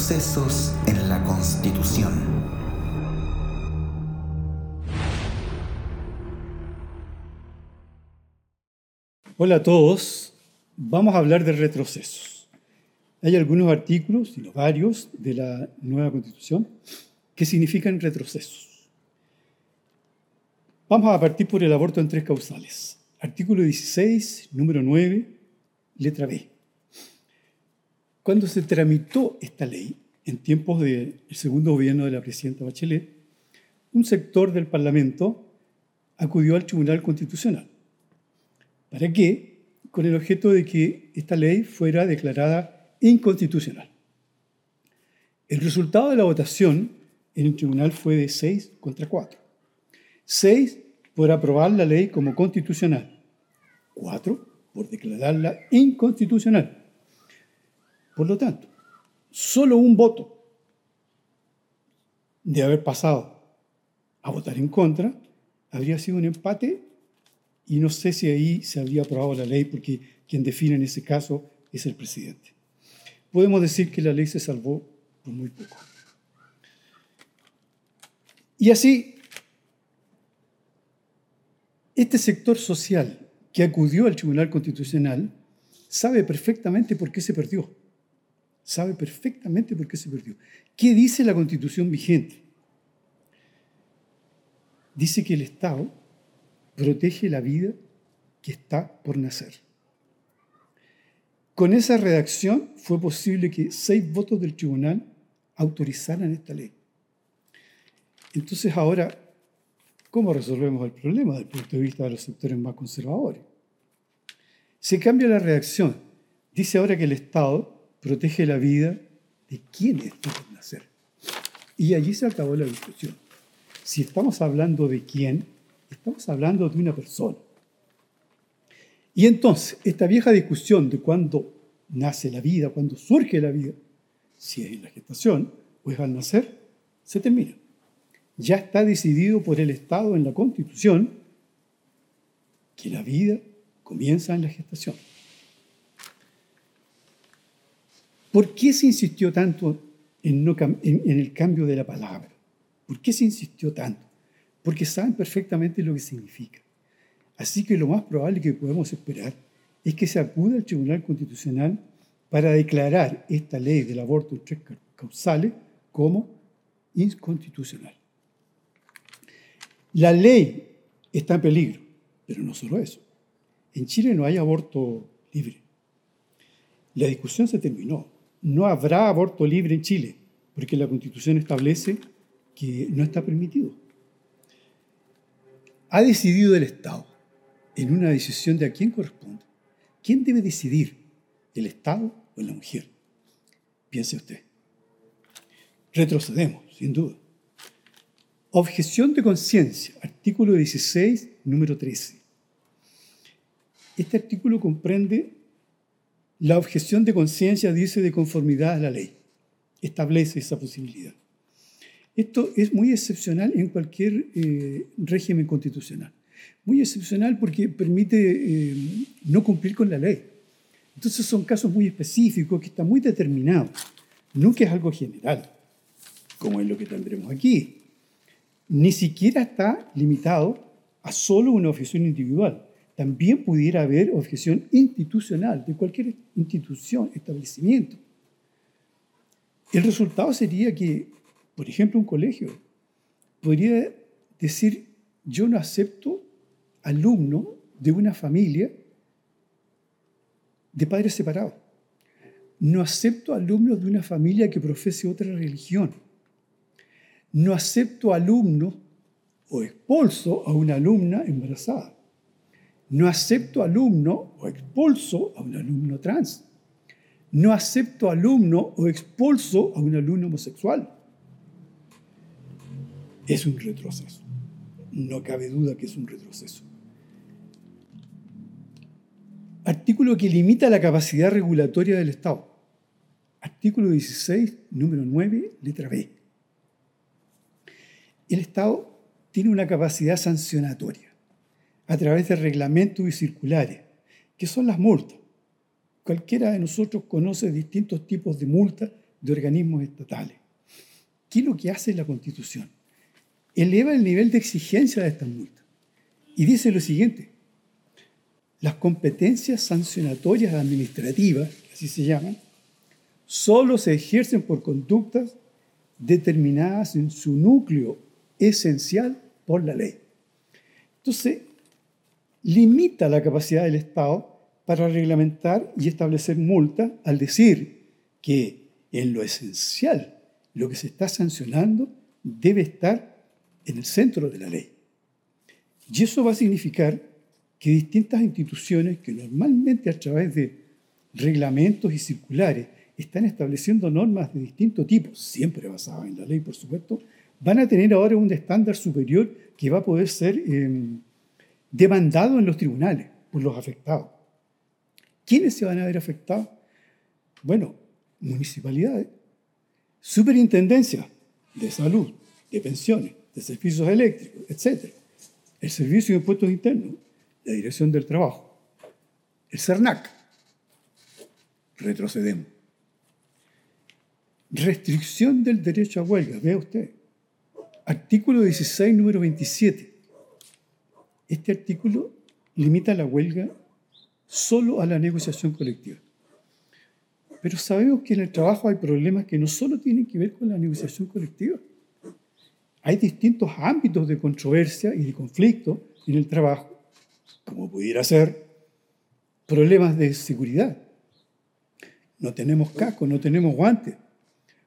Retrocesos en la Constitución. Hola a todos, vamos a hablar de retrocesos. Hay algunos artículos, y varios, de la nueva Constitución que significan retrocesos. Vamos a partir por el aborto en tres causales. Artículo 16, número 9, letra B. Cuando se tramitó esta ley, en tiempos del segundo gobierno de la presidenta Bachelet, un sector del Parlamento acudió al Tribunal Constitucional. ¿Para qué? Con el objeto de que esta ley fuera declarada inconstitucional. El resultado de la votación en el tribunal fue de 6 contra 4. 6 por aprobar la ley como constitucional, 4 por declararla inconstitucional. Por lo tanto, solo un voto de haber pasado a votar en contra habría sido un empate y no sé si ahí se habría aprobado la ley porque quien define en ese caso es el presidente. Podemos decir que la ley se salvó por muy poco. Y así, este sector social que acudió al Tribunal Constitucional sabe perfectamente por qué se perdió sabe perfectamente por qué se perdió. ¿Qué dice la constitución vigente? Dice que el Estado protege la vida que está por nacer. Con esa redacción fue posible que seis votos del tribunal autorizaran esta ley. Entonces ahora, ¿cómo resolvemos el problema desde el punto de vista de los sectores más conservadores? Se cambia la redacción. Dice ahora que el Estado protege la vida de quienes por nacer. Y allí se acabó la discusión. Si estamos hablando de quién, estamos hablando de una persona. Y entonces, esta vieja discusión de cuándo nace la vida, cuándo surge la vida, si es en la gestación o es al nacer, se termina. Ya está decidido por el Estado en la Constitución que la vida comienza en la gestación. ¿Por qué se insistió tanto en, el cambio de la palabra? ¿Por qué se insistió tanto? Porque saben perfectamente lo que significa. Así que lo más probable que podemos esperar es que se acude al Tribunal Constitucional para declarar esta ley del aborto en tres causales como inconstitucional. La ley está en peligro, pero no solo eso. En Chile no hay aborto libre. La discusión se terminó no habrá aborto libre en Chile, porque la Constitución establece que no está permitido. Ha decidido el Estado en una decisión de a quién corresponde. ¿Quién debe decidir? ¿El Estado o la mujer? Piense usted. Retrocedemos, sin duda. Objeción de conciencia, artículo 16, número 13. Este artículo comprende la objeción de conciencia dice de conformidad a la ley. Establece esa posibilidad. Esto es muy excepcional en cualquier eh, régimen constitucional. Muy excepcional porque permite eh, no cumplir con la ley. Entonces son casos muy específicos que están muy determinados. Que es algo general, como es lo que tendremos aquí. Ni siquiera está limitado a solo una objeción individual también pudiera haber objeción institucional de cualquier institución, establecimiento. El resultado sería que, por ejemplo, un colegio podría decir, yo no acepto alumno de una familia de padres separados. No acepto alumnos de una familia que profese otra religión. No acepto alumnos o expulso a una alumna embarazada. No acepto alumno o expulso a un alumno trans. No acepto alumno o expulso a un alumno homosexual. Es un retroceso. No cabe duda que es un retroceso. Artículo que limita la capacidad regulatoria del Estado. Artículo 16, número 9, letra B. El Estado tiene una capacidad sancionatoria a través de reglamentos y circulares, que son las multas. Cualquiera de nosotros conoce distintos tipos de multas de organismos estatales. ¿Qué es lo que hace la Constitución? Eleva el nivel de exigencia de estas multas y dice lo siguiente, las competencias sancionatorias administrativas, así se llaman, solo se ejercen por conductas determinadas en su núcleo esencial por la ley. Entonces, limita la capacidad del Estado para reglamentar y establecer multas al decir que en lo esencial lo que se está sancionando debe estar en el centro de la ley. Y eso va a significar que distintas instituciones que normalmente a través de reglamentos y circulares están estableciendo normas de distinto tipo, siempre basadas en la ley, por supuesto, van a tener ahora un estándar superior que va a poder ser em, demandado en los tribunales por los afectados. ¿Quiénes se van a ver afectados? Bueno, municipalidades, superintendencias de salud, de pensiones, de servicios eléctricos, etc. El Servicio de Impuestos Internos, la Dirección del Trabajo, el CERNAC. Retrocedemos. Restricción del derecho a huelga, vea usted. Artículo 16, número 27. Este artículo limita la huelga solo a la negociación colectiva. Pero sabemos que en el trabajo hay problemas que no solo tienen que ver con la negociación colectiva. Hay distintos ámbitos de controversia y de conflicto en el trabajo, como pudiera ser problemas de seguridad. No tenemos casco, no tenemos guantes.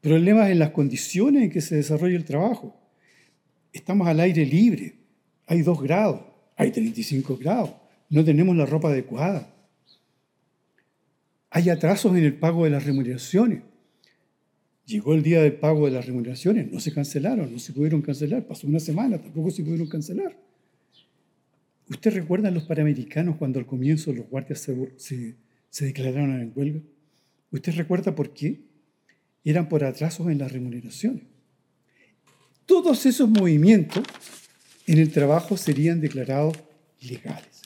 Problemas en las condiciones en que se desarrolla el trabajo. Estamos al aire libre. Hay dos grados, hay 35 grados. No tenemos la ropa adecuada. Hay atrasos en el pago de las remuneraciones. Llegó el día del pago de las remuneraciones, no se cancelaron, no se pudieron cancelar, pasó una semana, tampoco se pudieron cancelar. ¿Usted recuerda a los panamericanos cuando al comienzo los guardias se, se declararon en huelga? ¿Usted recuerda por qué? Eran por atrasos en las remuneraciones. Todos esos movimientos en el trabajo serían declarados legales.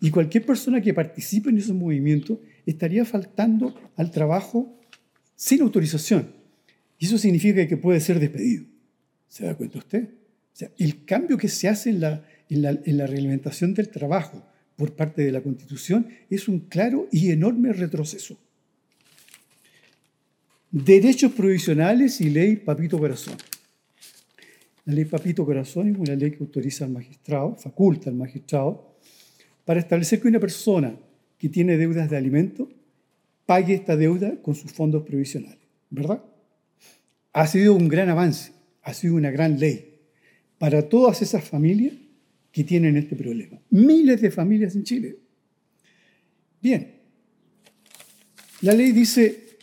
Y cualquier persona que participe en esos movimientos estaría faltando al trabajo sin autorización. Y eso significa que puede ser despedido. ¿Se da cuenta usted? O sea, el cambio que se hace en la, en la, en la reglamentación del trabajo por parte de la Constitución es un claro y enorme retroceso. Derechos provisionales y ley Papito Corazón. La ley Papito Corazón es una ley que autoriza al magistrado, faculta al magistrado, para establecer que una persona que tiene deudas de alimento pague esta deuda con sus fondos provisionales, ¿verdad? Ha sido un gran avance, ha sido una gran ley para todas esas familias que tienen este problema. Miles de familias en Chile. Bien, la ley dice,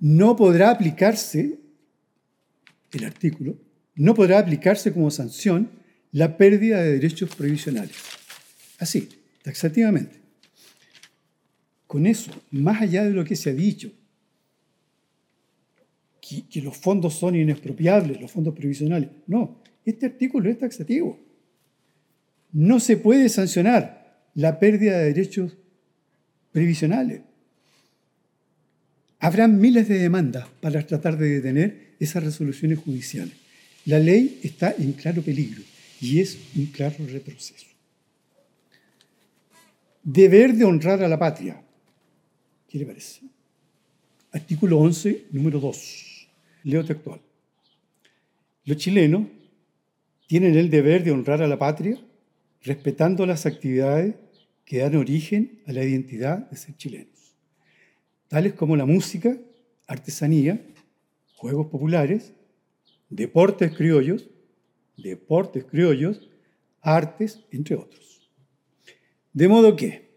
no podrá aplicarse, el artículo, no podrá aplicarse como sanción la pérdida de derechos provisionales. Así, taxativamente. Con eso, más allá de lo que se ha dicho, que, los fondos son inexpropiables, los fondos provisionales, no, este artículo es taxativo. No se puede sancionar la pérdida de derechos previsionales. Habrá miles de demandas para tratar de detener esas resoluciones judiciales. La ley está en claro peligro y es un claro retroceso. Deber de honrar a la patria. ¿Qué le parece? Artículo 11, número 2. Leo textual. Los chilenos tienen el deber de honrar a la patria respetando las actividades que dan origen a la identidad de ser chilenos, tales como la música, artesanía, juegos populares, deportes criollos, deportes criollos, artes, entre otros. De modo que,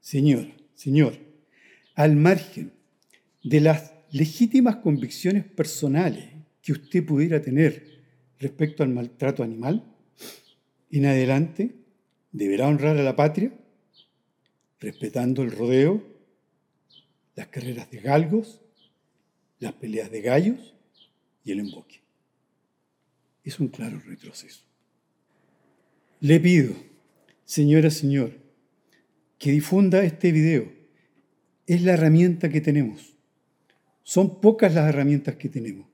Señor, Señor, al margen de las legítimas convicciones personales que usted pudiera tener respecto al maltrato animal, en adelante deberá honrar a la patria, respetando el rodeo, las carreras de galgos, las peleas de gallos y el emboque. Es un claro retroceso. Le pido, señora, señor, que difunda este video. Es la herramienta que tenemos. Son pocas las herramientas que tenemos.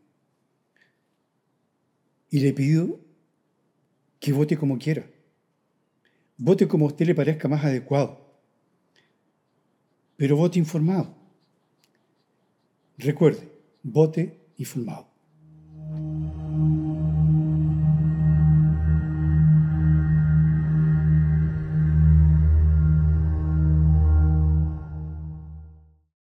Y le pido que vote como quiera. Vote como a usted le parezca más adecuado. Pero vote informado. Recuerde, vote informado.